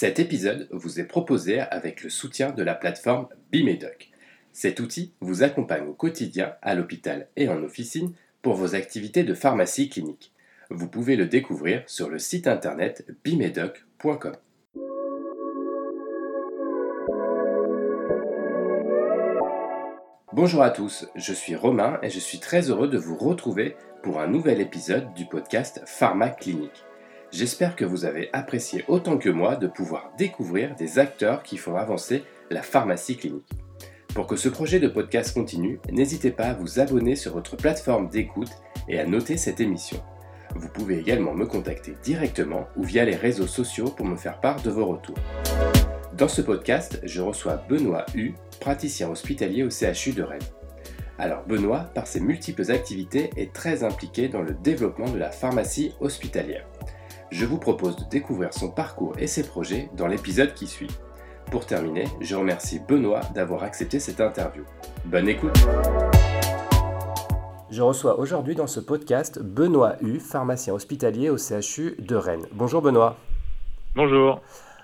Cet épisode vous est proposé avec le soutien de la plateforme Bimedoc. Cet outil vous accompagne au quotidien à l'hôpital et en officine pour vos activités de pharmacie clinique. Vous pouvez le découvrir sur le site internet bimedoc.com. Bonjour à tous, je suis Romain et je suis très heureux de vous retrouver pour un nouvel épisode du podcast Pharma Clinique. J'espère que vous avez apprécié autant que moi de pouvoir découvrir des acteurs qui font avancer la pharmacie clinique. Pour que ce projet de podcast continue, n'hésitez pas à vous abonner sur votre plateforme d'écoute et à noter cette émission. Vous pouvez également me contacter directement ou via les réseaux sociaux pour me faire part de vos retours. Dans ce podcast, je reçois Benoît Hu, praticien hospitalier au CHU de Rennes. Alors Benoît, par ses multiples activités, est très impliqué dans le développement de la pharmacie hospitalière. Je vous propose de découvrir son parcours et ses projets dans l'épisode qui suit. Pour terminer, je remercie Benoît d'avoir accepté cette interview. Bonne écoute Je reçois aujourd'hui dans ce podcast Benoît Hu, pharmacien hospitalier au CHU de Rennes. Bonjour Benoît. Bonjour.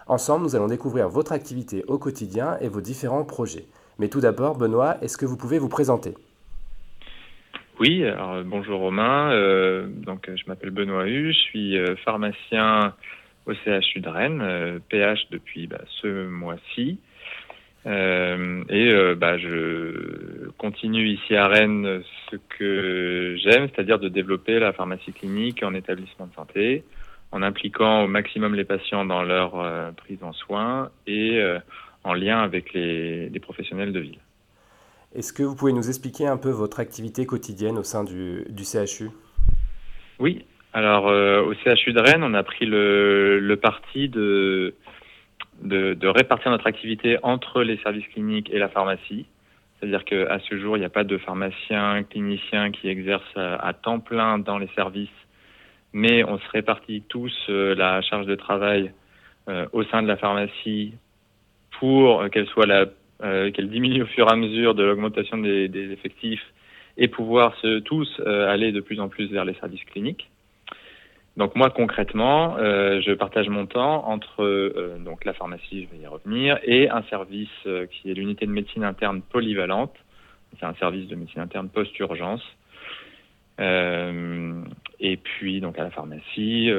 Ensemble, nous allons découvrir votre activité au quotidien et vos différents projets. Mais tout d'abord, Benoît, est-ce que vous pouvez vous présenter? Oui, alors bonjour Romain. Euh, donc je m'appelle Benoît Hu, je suis euh, pharmacien au CHU de Rennes, PH euh, depuis bah, ce mois-ci. et bah, je continue ici à Rennes ce que j'aime, c'est-à-dire de développer la pharmacie clinique en établissement de santé, en impliquant au maximum les patients dans leur prise en soins et en lien avec les professionnels de ville. Est-ce que vous pouvez nous expliquer un peu votre activité quotidienne au sein du, CHU Oui, alors euh, au CHU de Rennes, on a pris le, parti de, répartir notre activité entre les services cliniques et la pharmacie. C'est-à-dire qu'à ce jour, il n'y a pas de pharmacien, clinicien qui exerce à, temps plein dans les services, mais on se répartit tous euh, la charge de travail euh, au sein de la pharmacie pour qu'elle soit la euh, qu'elle diminue au fur et à mesure de l'augmentation des, effectifs et pouvoir se, tous euh, aller de plus en plus vers les services cliniques. Donc moi concrètement, euh, je partage mon temps entre donc la pharmacie, je vais y revenir, et un service qui est l'unité de médecine interne polyvalente. C'est un service de médecine interne post-urgence. et puis donc à la pharmacie,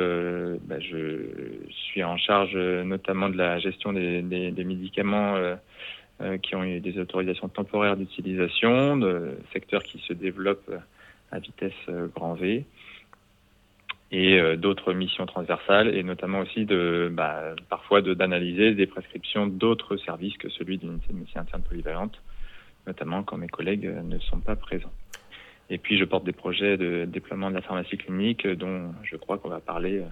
bah, je suis en charge notamment de la gestion des, médicaments euh, qui ont eu des autorisations temporaires d'utilisation, de secteurs qui se développent à vitesse euh, grand V, et euh, d'autres missions transversales, et notamment aussi de, bah, parfois d'analyser des prescriptions d'autres services que celui d'une unité de médecine interne polyvalente, notamment quand mes collègues ne sont pas présents. Et puis je porte des projets de déploiement de la pharmacie clinique dont je crois qu'on va parler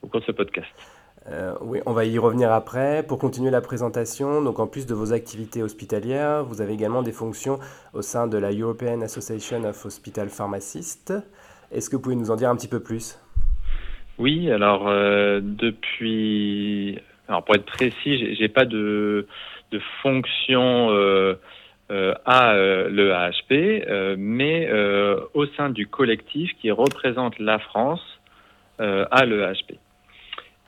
au cours de ce podcast. Euh, oui, on va y revenir après. Pour continuer la présentation, donc en plus de vos activités hospitalières, vous avez également des fonctions au sein de la European Association of Hospital Pharmacists. Est-ce que vous pouvez nous en dire un petit peu plus? Oui, alors euh, depuis, alors pour être précis, j'ai pas de, fonction euh, à l'EAHP, mais au sein du collectif qui représente la France à l'EAHP.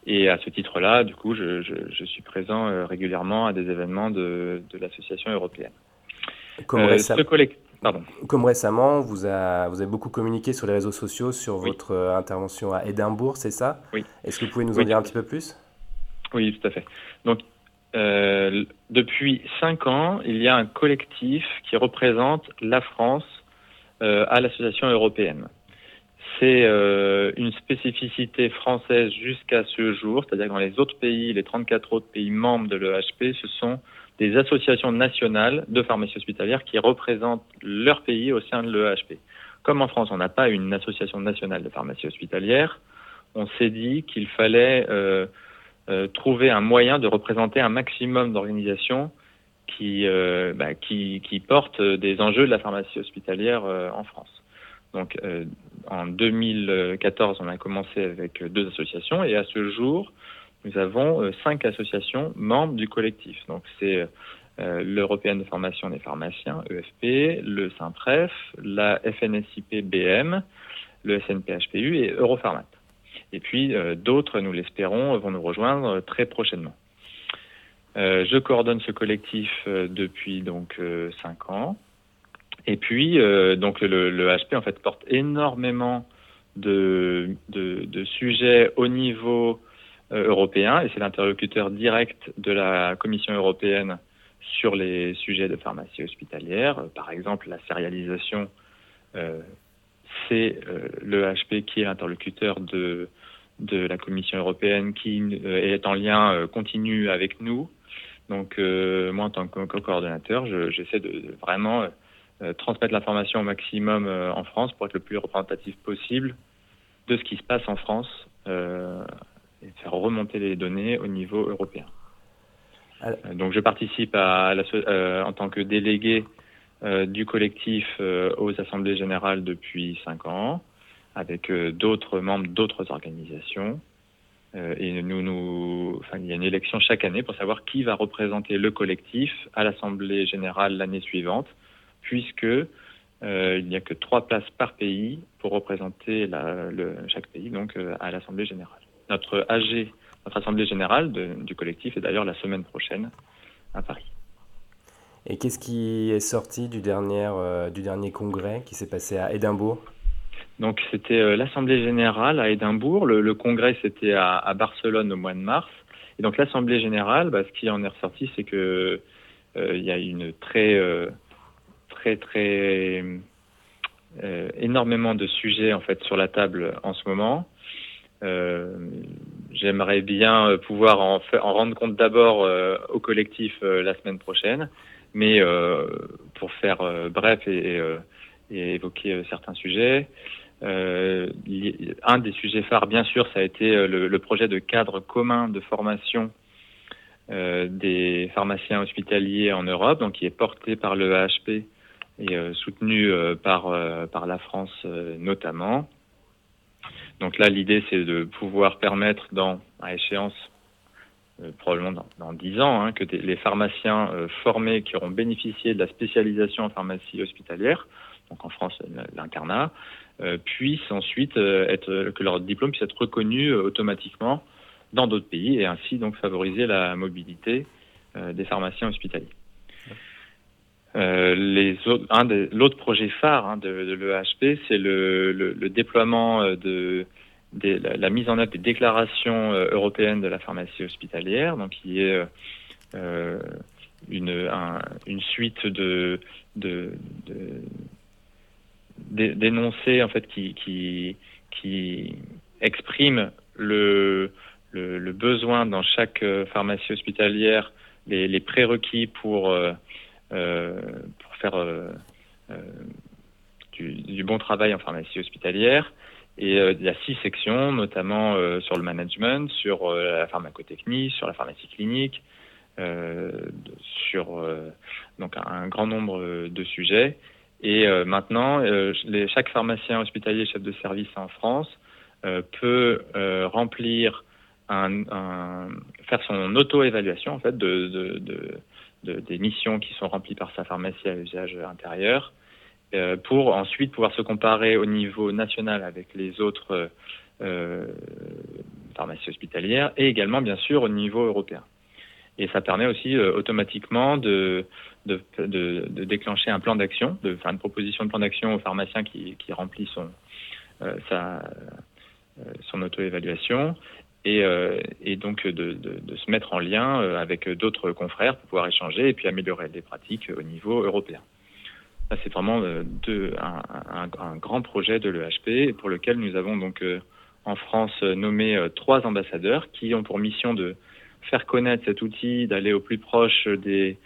Et à ce titre-là, du coup, je, suis présent euh, régulièrement à des événements de, l'association européenne. Comme, euh, Comme récemment, vous, avez beaucoup communiqué sur les réseaux sociaux sur votre euh, intervention à Édimbourg, c'est ça? Oui. Est-ce que vous pouvez nous en dire un petit peu plus? Oui, tout à fait. Donc, depuis cinq ans, il y a un collectif qui représente la France à l'association européenne c'est euh, une spécificité française jusqu'à ce jour, c'est-à-dire que dans les autres pays, les 34 autres pays membres de l'EHP, ce sont des associations nationales de pharmacie hospitalière qui représentent leur pays au sein de l'EHP. Comme en France, on n'a pas une association nationale de pharmacie hospitalière, on s'est dit qu'il fallait euh, euh, trouver un moyen de représenter un maximum d'organisations qui, bah, qui, portent des enjeux de la pharmacie hospitalière en France. Donc, en 2014, on a commencé avec deux associations et à ce jour, nous avons euh, cinq associations membres du collectif. Donc, c'est euh, l'Européenne de formation des pharmaciens, EFP, le SIMPREF, la FNSIP BM, le SNPHPU et Europharmat. Et puis d'autres, nous l'espérons, vont nous rejoindre très prochainement. je coordonne ce collectif depuis donc cinq ans. Et puis, donc le, HP porte énormément de, sujets au niveau euh, européen et c'est l'interlocuteur direct de la Commission européenne sur les sujets de pharmacie hospitalière. Par exemple, la sérialisation, euh, c'est euh, le HP qui est l'interlocuteur de, de la Commission européenne qui est en lien continu avec nous. Donc, moi, en tant que co-coordonnateur, j'essaie de, vraiment transmettre l'information au maximum en France pour être le plus représentatif possible de ce qui se passe en France euh, et faire remonter les données au niveau européen. Euh, donc je participe à la, euh, en tant que délégué du collectif aux assemblées générales depuis cinq ans, avec d'autres membres d'autres organisations. et nous, nous, enfin, il y a une élection chaque année pour savoir qui va représenter le collectif à l'assemblée générale l'année suivante, puisque euh, il n'y a que trois places par pays pour représenter la, le, chaque pays donc euh, à l'Assemblée générale. Notre AG, notre Assemblée générale de, du collectif est d'ailleurs la semaine prochaine à Paris. Et qu'est-ce qui est sorti du dernier, euh, du dernier congrès qui s'est passé à Édimbourg? Donc c'était l'Assemblée générale à Édimbourg. Le, le congrès c'était à, à, Barcelone au mois de mars. Et donc l'Assemblée générale, bah, ce qui en est ressorti, c'est que il y a une très très très euh, énormément de sujets en fait sur la table en ce moment. Euh, j'aimerais bien pouvoir en, en rendre compte d'abord euh, au collectif la semaine prochaine, mais pour faire bref et, et évoquer certains sujets. un des sujets phares, bien sûr, ça a été le, le projet de cadre commun de formation des pharmaciens hospitaliers en Europe, donc qui est porté par le AHP et euh, soutenu euh, par, euh, par la France notamment. Donc là, l'idée, c'est de pouvoir permettre, dans, à échéance, probablement dans, dans 10 ans, hein, que les pharmaciens formés qui auront bénéficié de la spécialisation en pharmacie hospitalière, donc en France l'internat, puissent ensuite être, que leur diplôme puisse être reconnu automatiquement dans d'autres pays et ainsi donc favoriser la mobilité des pharmaciens hospitaliers. Euh, l'autre projet phare hein, de, l'EHP, c'est le, déploiement euh, de, la, mise en œuvre des déclarations euh, européennes de la pharmacie hospitalière, donc qui est une, un, une suite de, d'énoncés en fait qui, qui, qui expriment le, le, besoin dans chaque pharmacie hospitalière, les, prérequis pour pour faire euh, euh, du, bon travail en pharmacie hospitalière. Et il y a six sections, notamment sur le management, sur la pharmacotechnie, sur la pharmacie clinique, sur donc un, grand nombre de sujets. Et maintenant, chaque pharmacien hospitalier chef de service en France peut remplir un, faire son auto-évaluation en fait de, de, des missions qui sont remplies par sa pharmacie à usage intérieur, euh, pour ensuite pouvoir se comparer au niveau national avec les autres euh, pharmacies hospitalières et également bien sûr au niveau européen. Et ça permet aussi euh, automatiquement de, déclencher un plan d'action, de faire une proposition de plan d'action au pharmacien qui, qui remplit son, son auto-évaluation et, euh, et donc de, se mettre en lien euh, avec d'autres confrères pour pouvoir échanger et puis améliorer les pratiques au niveau européen. Ça, c'est vraiment euh, un, grand projet de l'EHP pour lequel nous avons donc en France nommé trois ambassadeurs qui ont pour mission de faire connaître cet outil, d'aller au plus proche des,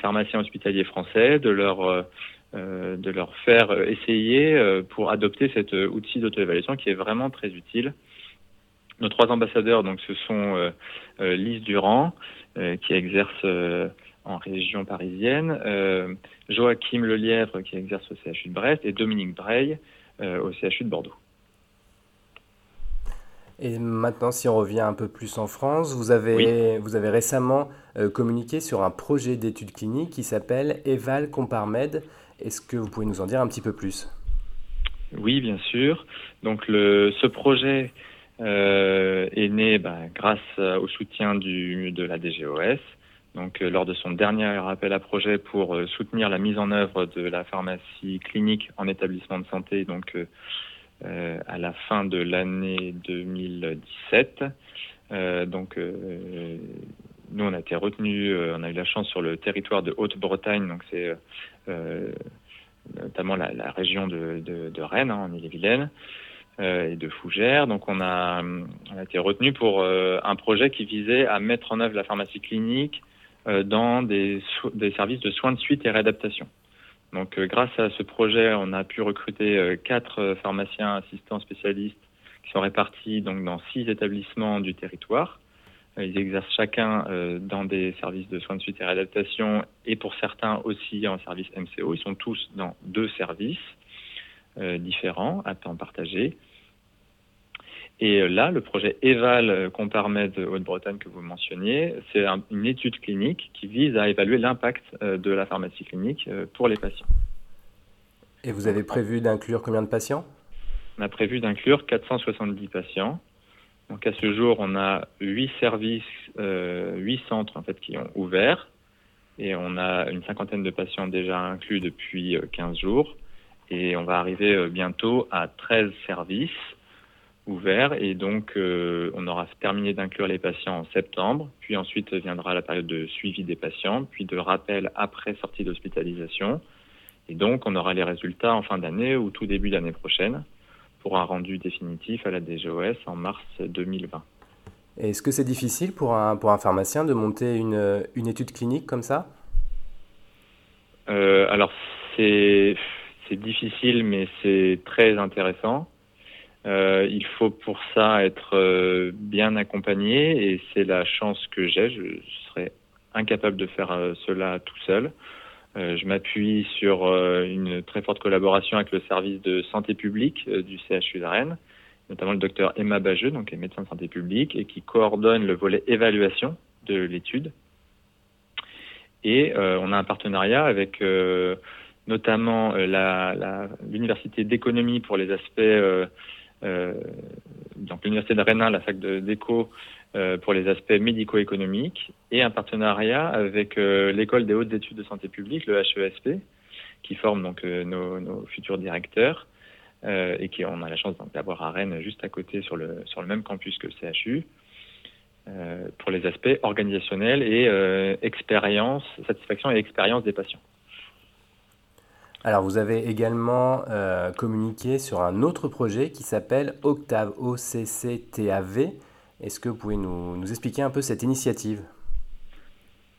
pharmaciens hospitaliers français, de leur de leur faire essayer pour adopter cet outil d'auto-évaluation qui est vraiment très utile nos trois ambassadeurs, donc, ce sont euh, euh, Lise Durand, euh, qui exerce en région parisienne, Joachim Lelièvre, qui exerce au CHU de Brest, et Dominique Breil au CHU de Bordeaux. Et maintenant, si on revient un peu plus en France, vous avez, vous avez récemment communiqué sur un projet d'études cliniques qui s'appelle Eval Comparmed. Est-ce que vous pouvez nous en dire un petit peu plus? Oui, bien sûr. Donc, le, ce projet est né bah, grâce au soutien de la DGOS. Donc, lors de son dernier appel à projet pour soutenir la mise en œuvre de la pharmacie clinique en établissement de santé, donc à la fin de l'année 2017. donc, nous, on a été retenu, on a eu la chance sur le territoire de Haute-Bretagne, donc c'est notamment la, région de, Rennes, hein, en Ille-et-Vilaine, euh, et de Fougères. Donc on a, été retenu pour euh, un projet qui visait à mettre en œuvre la pharmacie clinique euh, dans des, services de soins de suite et réadaptation. Donc grâce à ce projet, on a pu recruter quatre pharmaciens assistants spécialistes qui sont répartis donc dans six établissements du territoire. Euh, ils exercent chacun euh, dans des services de soins de suite et réadaptation et pour certains aussi en service MCO. Ils sont tous dans deux services euh, différents à temps partagé. Et là, le projet EVAL Comparmed Haute-Bretagne que vous mentionniez, c'est une étude clinique qui vise à évaluer l'impact de la pharmacie clinique pour les patients. Et vous avez prévu d'inclure combien de patients? On a prévu d'inclure 470 patients. Donc à ce jour, on a huit services, euh, huit centres en fait qui ont ouvert et on a une cinquantaine de patients déjà inclus depuis 15 euh, jours et on va arriver euh, bientôt à 13 services ouverts. Et donc on aura terminé d'inclure les patients en septembre, puis ensuite viendra la période de suivi des patients, puis de rappel après sortie d'hospitalisation. Et donc on aura les résultats en fin d'année ou tout début d'année prochaine pour un rendu définitif à la DGOS en mars 2020. Est-ce que c'est difficile pour un, pour un pharmacien de monter une, une étude clinique comme ça? Euh, Alors, c'est difficile, mais c'est très intéressant. Euh, il faut pour ça être euh, bien accompagné et c'est la chance que j'ai. Je serais incapable de faire cela tout seul. Euh, je m'appuie sur euh, une très forte collaboration avec le service de santé publique euh, du CHU de Rennes, notamment le docteur Emma Bageux, donc est médecin de santé publique, et qui coordonne le volet évaluation de l'étude. Et on a un partenariat avec notamment l'université d'économie pour les aspects, donc l'université de Rennes, la fac d'éco, euh, pour les aspects médico-économiques et un partenariat avec euh, l'école des hautes études de santé publique, le HESP, qui forme donc euh, nos, futurs directeurs et qui on a la chance d'avoir à Rennes juste à côté sur le sur le même campus que le CHU. pour les aspects organisationnels et expérience, satisfaction et expérience des patients. Alors vous avez également communiqué sur un autre projet qui s'appelle Octave OCCTAV. Est-ce que vous pouvez nous, expliquer un peu cette initiative?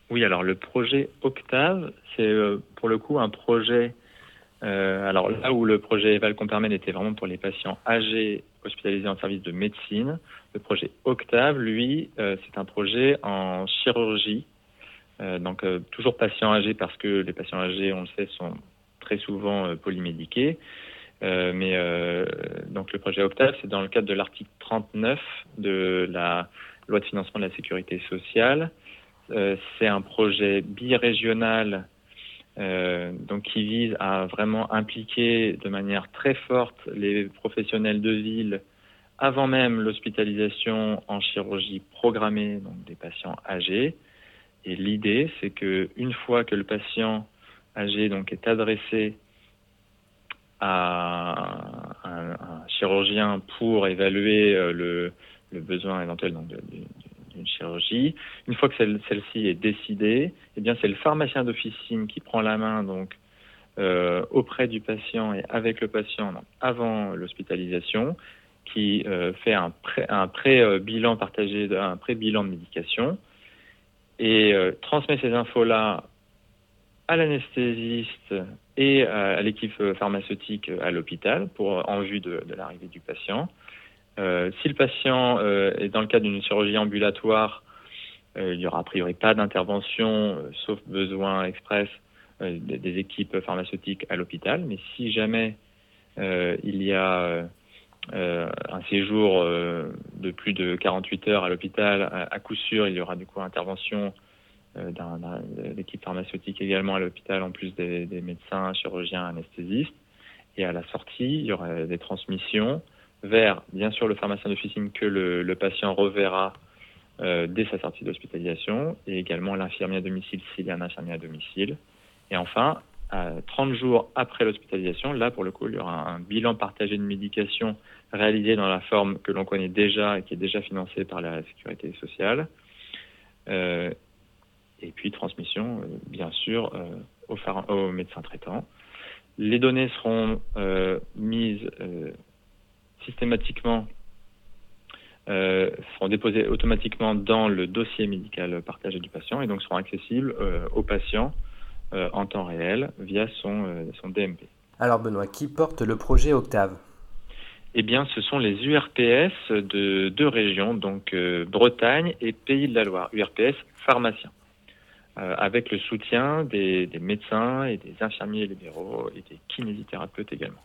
Oui, alors le projet Octave, c'est euh, pour le coup un projet. Euh, alors là où le projet Eval Compermen était vraiment pour les patients âgés hospitalisés en service de médecine, le projet Octave, lui, euh, c'est un projet en chirurgie. donc toujours patients âgés parce que les patients âgés, on le sait, sont très souvent polymédiqués. Euh, mais euh, donc le projet Octave, c'est dans le cadre de l'article 39 de la loi de financement de la sécurité sociale. Euh, c'est un projet birégional donc qui vise à vraiment impliquer de manière très forte les professionnels de ville avant même l'hospitalisation en chirurgie programmée donc des patients âgés. Et l'idée, c'est que une fois que le patient âgé donc est adressé à un, chirurgien pour évaluer euh, le, le besoin éventuel d'une chirurgie. Une fois que celle-ci est décidée, eh bien c'est le pharmacien d'officine qui prend la main donc euh, auprès du patient et avec le patient avant l'hospitalisation, qui euh, fait un pré-bilan partagé, un pré-bilan de médication et transmet ces infos-là à l'anesthésiste et à l'équipe pharmaceutique à l'hôpital pour en vue de, l'arrivée du patient. Euh, si le patient euh, est dans le cadre d'une chirurgie ambulatoire, euh, il n'y aura a priori pas d'intervention, sauf besoin express des, équipes pharmaceutiques à l'hôpital. Mais si jamais il y a un séjour de plus de 48 heures à l'hôpital, à, coup sûr, il y aura du coup intervention euh, l'équipe pharmaceutique également à l'hôpital, en plus des, médecins, chirurgiens, anesthésistes. Et à la sortie, il y aura des transmissions vers, bien sûr, le pharmacien d'officine que le, patient reverra dès sa sortie d'hospitalisation, et également l'infirmier à domicile s'il y a un infirmier à domicile. Et enfin, 30 jours après l'hospitalisation, là, pour le coup, il y aura un bilan partagé de médication réalisé dans la forme que l'on connaît déjà et qui est déjà financée par la sécurité sociale. Euh, et puis transmission, euh, bien sûr, euh, au, au, médecin traitant. Les données seront mises systématiquement, seront déposées automatiquement dans le dossier médical partagé du patient et donc seront accessibles au patient en temps réel via son, son DMP. Alors Benoît, qui porte le projet Octave? Eh bien, ce sont les URPS de deux régions, donc euh, Bretagne et Pays de la Loire, URPS pharmaciens, euh, avec le soutien des, médecins et des infirmiers libéraux et des kinésithérapeutes également.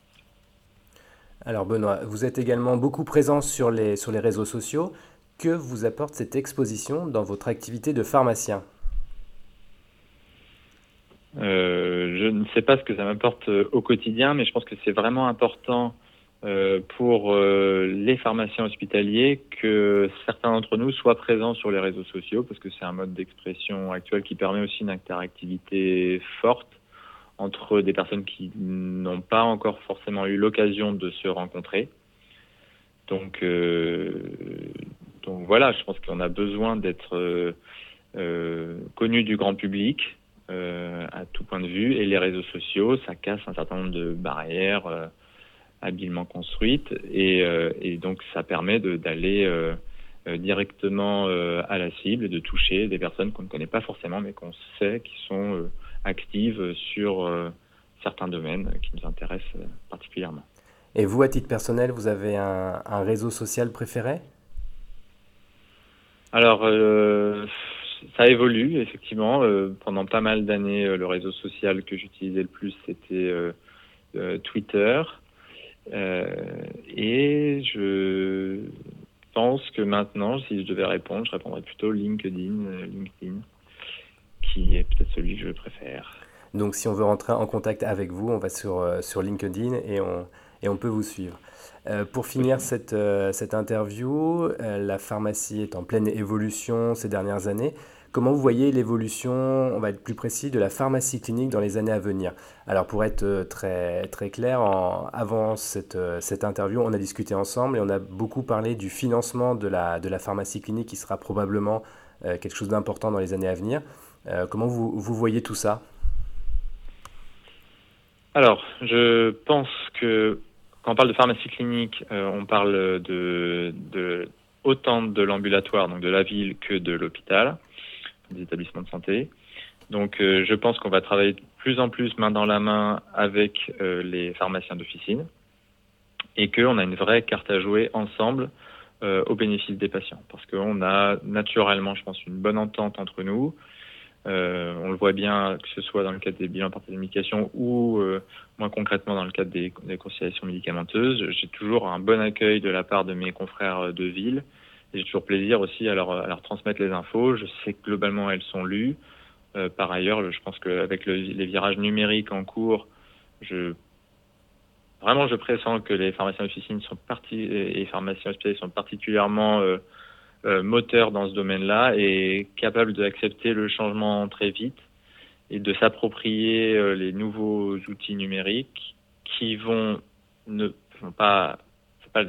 Alors Benoît, vous êtes également beaucoup présent sur les, sur les réseaux sociaux. Que vous apporte cette exposition dans votre activité de pharmacien? Euh, Je ne sais pas ce que ça m'apporte au quotidien, mais je pense que c'est vraiment important euh, pour euh, les pharmaciens hospitaliers que certains d'entre nous soient présents sur les réseaux sociaux parce que c'est un mode d'expression actuel qui permet aussi une interactivité forte entre des personnes qui n'ont pas encore forcément eu l'occasion de se rencontrer. Donc, euh, donc voilà, je pense qu'on a besoin d'être euh, connu du grand public à tout point de vue et les réseaux sociaux, ça casse un certain nombre de barrières habilement construite et, euh, et donc ça permet d'aller euh, euh, directement à la cible et de toucher des personnes qu'on ne connaît pas forcément mais qu'on sait qui sont actives sur certains domaines qui nous intéressent particulièrement. Et vous, à titre personnel, vous avez un, un réseau social préféré? Alors, ça évolue, effectivement. pendant pas mal d'années, le réseau social que j'utilisais le plus, c'était Twitter. Euh, et je pense que maintenant, si je devais répondre, je répondrais plutôt LinkedIn, euh, LinkedIn, qui est peut-être celui que je préfère. Donc, si on veut rentrer en contact avec vous, on va sur, euh, sur LinkedIn et on, et on peut vous suivre. pour finir cette, cette interview, la pharmacie est en pleine évolution ces dernières années. Comment vous voyez l'évolution, on va être plus précis, de la pharmacie clinique dans les années à venir? Alors pour être euh, très, clair, avant cette, euh, cette interview, on a discuté ensemble et on a beaucoup parlé du financement de la, pharmacie clinique qui sera probablement euh, quelque chose d'important dans les années à venir. comment vous, voyez tout ça? Alors, je pense que quand on parle de pharmacie clinique, on parle de, de autant de l'ambulatoire, donc de la ville, que de l'hôpital des établissements de santé. Donc, euh, je pense qu'on va travailler de plus en plus main dans la main avec euh, les pharmaciens d'officine et qu'on a une vraie carte à jouer ensemble euh, au bénéfice des patients. Parce qu'on a naturellement, je pense, une bonne entente entre nous. on le voit bien, que ce soit dans le cadre des bilans par télémédication ou moins concrètement dans le cadre des conciliations médicamenteuses. J'ai toujours un bon accueil de la part de mes confrères de ville j'ai toujours plaisir aussi à leur, à leur, transmettre les infos. Je sais que globalement elles sont lues. Euh, par ailleurs, je pense qu'avec le, les virages numériques en cours, je vraiment je pressens que les pharmaciens d'officine sont partis et pharmaciens hospitaliers sont particulièrement euh, euh, moteurs dans ce domaine-là et capables d'accepter le changement très vite et de s'approprier euh, les nouveaux outils numériques qui vont ne vont pas pas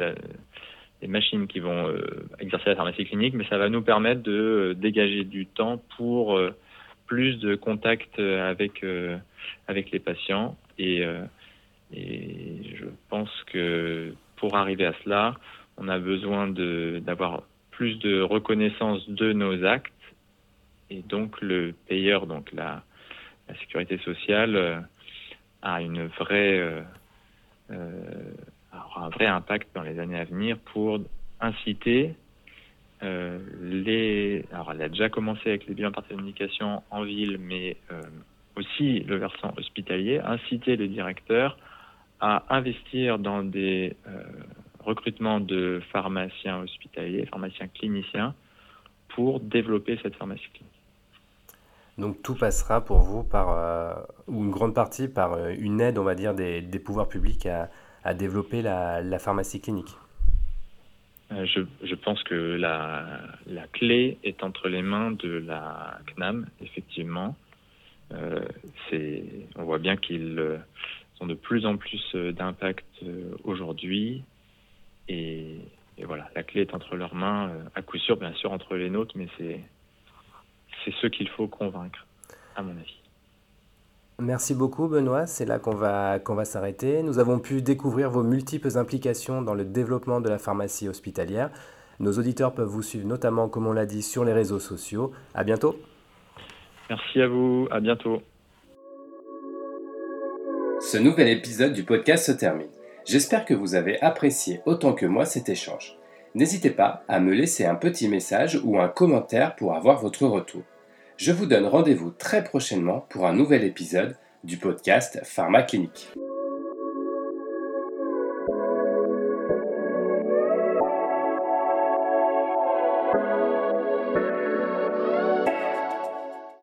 des machines qui vont euh, exercer la pharmacie clinique, mais ça va nous permettre de euh, dégager du temps pour euh, plus de contact avec avec les patients. Et, et je pense que pour arriver à cela, on a besoin d'avoir plus de reconnaissance de nos actes. Et donc le payeur, donc la, la sécurité sociale, a une vraie euh, aura un vrai impact dans les années à venir pour inciter euh, les. Alors, elle a déjà commencé avec les bilans par communication en ville, mais euh, aussi le versant hospitalier, inciter les directeurs à investir dans des euh, recrutements de pharmaciens hospitaliers, pharmaciens cliniciens, pour développer cette pharmacie clinique. Donc tout passera pour vous par, ou une grande partie par une aide, on va dire, des, des pouvoirs publics à, à développer la, pharmacie clinique euh, je, pense que la, clé est entre les mains de la CNAM, effectivement. Euh, on voit bien qu'ils ont de plus en plus d'impact aujourd'hui. Et, et, voilà, la clé est entre leurs mains, à coup sûr, bien sûr, entre les nôtres, mais c'est ceux qu'il faut convaincre, à mon avis. Merci beaucoup Benoît, c'est là qu'on va, qu'on va s'arrêter. Nous avons pu découvrir vos multiples implications dans le développement de la pharmacie hospitalière. Nos auditeurs peuvent vous suivre notamment, comme on l'a dit, sur les réseaux sociaux. À bientôt. Merci à vous, à bientôt. Ce nouvel épisode du podcast se termine. J'espère que vous avez apprécié autant que moi cet échange. N'hésitez pas à me laisser un petit message ou un commentaire pour avoir votre retour. Je vous donne rendez-vous très prochainement pour un nouvel épisode du podcast Pharma Clinique.